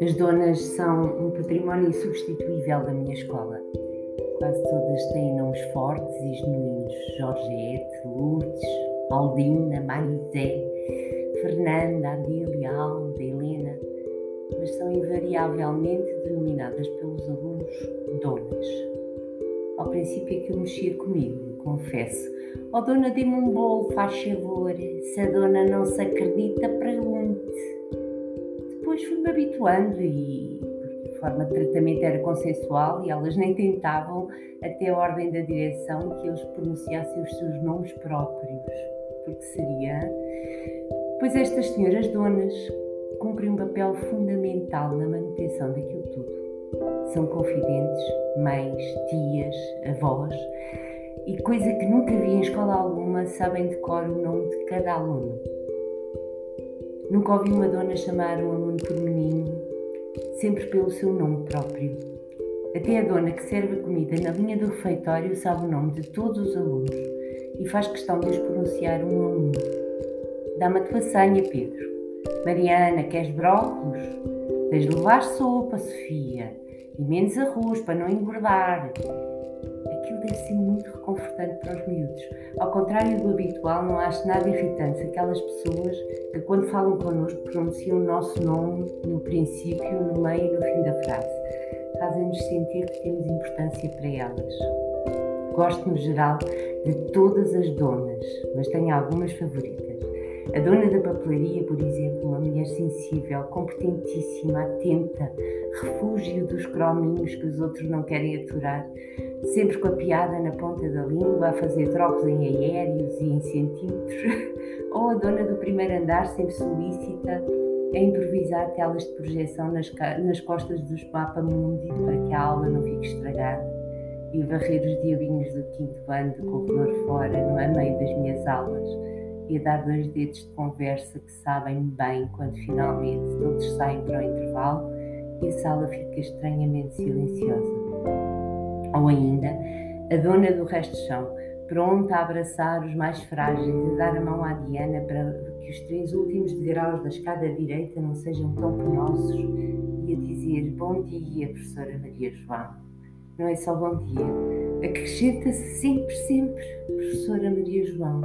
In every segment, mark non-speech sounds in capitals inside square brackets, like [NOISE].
As donas são um património insubstituível da minha escola. Quase todas têm nomes fortes e genuínos: Georgette, Lourdes, Aldina, Marizé, Fernanda, Adília, Alda, Helena, mas são invariavelmente denominadas pelos alunos donas. Ao princípio é que eu mexia comigo, confesso. Oh dona, dê-me um bolo, faz favor. Se a dona não se acredita, pergunte depois fui-me habituando e a forma de tratamento era consensual e elas nem tentavam, até a ordem da direção, que eles pronunciassem os seus nomes próprios, porque seria. Pois estas senhoras donas cumprem um papel fundamental na manutenção daquilo tudo. São confidentes, mães, tias, avós, e coisa que nunca vi em escola alguma, sabem de cor o nome de cada aluno Nunca ouvi uma dona chamar um aluno por menino, sempre pelo seu nome próprio. Até a dona que serve a comida na linha do refeitório sabe o nome de todos os alunos e faz questão de os pronunciar um a um. Dá-me a tua senha, Pedro. Mariana, queres brócolos? Tens de levar sopa, Sofia, e menos arroz para não engordar deve ser muito reconfortante para os miúdos. Ao contrário do habitual, não acho nada irritante aquelas pessoas que, quando falam connosco, pronunciam o nosso nome no princípio, no meio e no fim da frase. Fazem-nos sentir que temos importância para elas. Gosto, no geral, de todas as donas, mas tenho algumas favoritas. A dona da papelaria, por exemplo, uma mulher sensível, competentíssima, atenta, refúgio dos crominhos que os outros não querem aturar, sempre com a piada na ponta da língua, a fazer trocos em aéreos e em centímetros. [LAUGHS] Ou a dona do primeiro andar, sempre solícita, a improvisar telas de projeção nas, nas costas dos Papa Mundi para que a aula não fique estragada e varrer os diabinhos do quinto ano do corredor fora, no meio das minhas aulas e a dar dois dedos de conversa que sabem bem quando finalmente todos saem para o intervalo e a sala fica estranhamente silenciosa. Ou ainda, a dona do resto chão, pronta a abraçar os mais frágeis, a dar a mão à Diana para que os três últimos degraus da escada direita não sejam tão penosos e a dizer bom dia, professora Maria João. Não é só bom dia, acrescenta-se sempre, sempre, professora Maria João.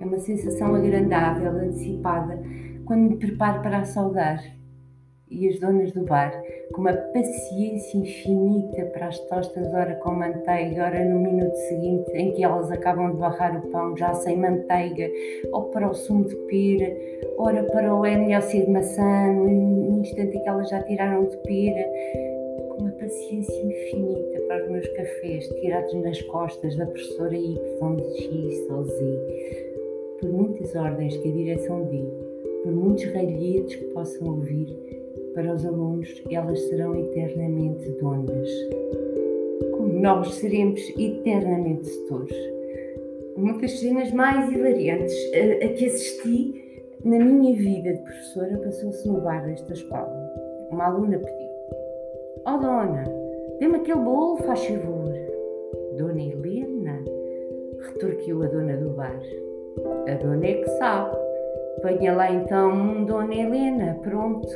É uma sensação agradável, antecipada, quando me preparo para saudar. E as donas do bar, com uma paciência infinita para as tostas, ora com manteiga, ora no minuto seguinte em que elas acabam de barrar o pão já sem manteiga, ou para o sumo de pera, ora para o MLC de maçã, no instante em que elas já tiraram de pera, uma paciência infinita para os meus cafés tirados nas costas da professora Y, X ou Z por muitas ordens que a direção dê, por muitos ralhetes que possam ouvir, para os alunos elas serão eternamente donas. Como nós seremos eternamente setores. Uma das cenas mais hilariantes a, a que assisti na minha vida de professora passou-se no bar desta escola. Uma aluna pediu: Oh, dona, dê-me aquele bolo, faz favor. Dona Helena, retorquiu a dona do bar. A dona é que sabe. Venha lá então, Dona Helena, pronto.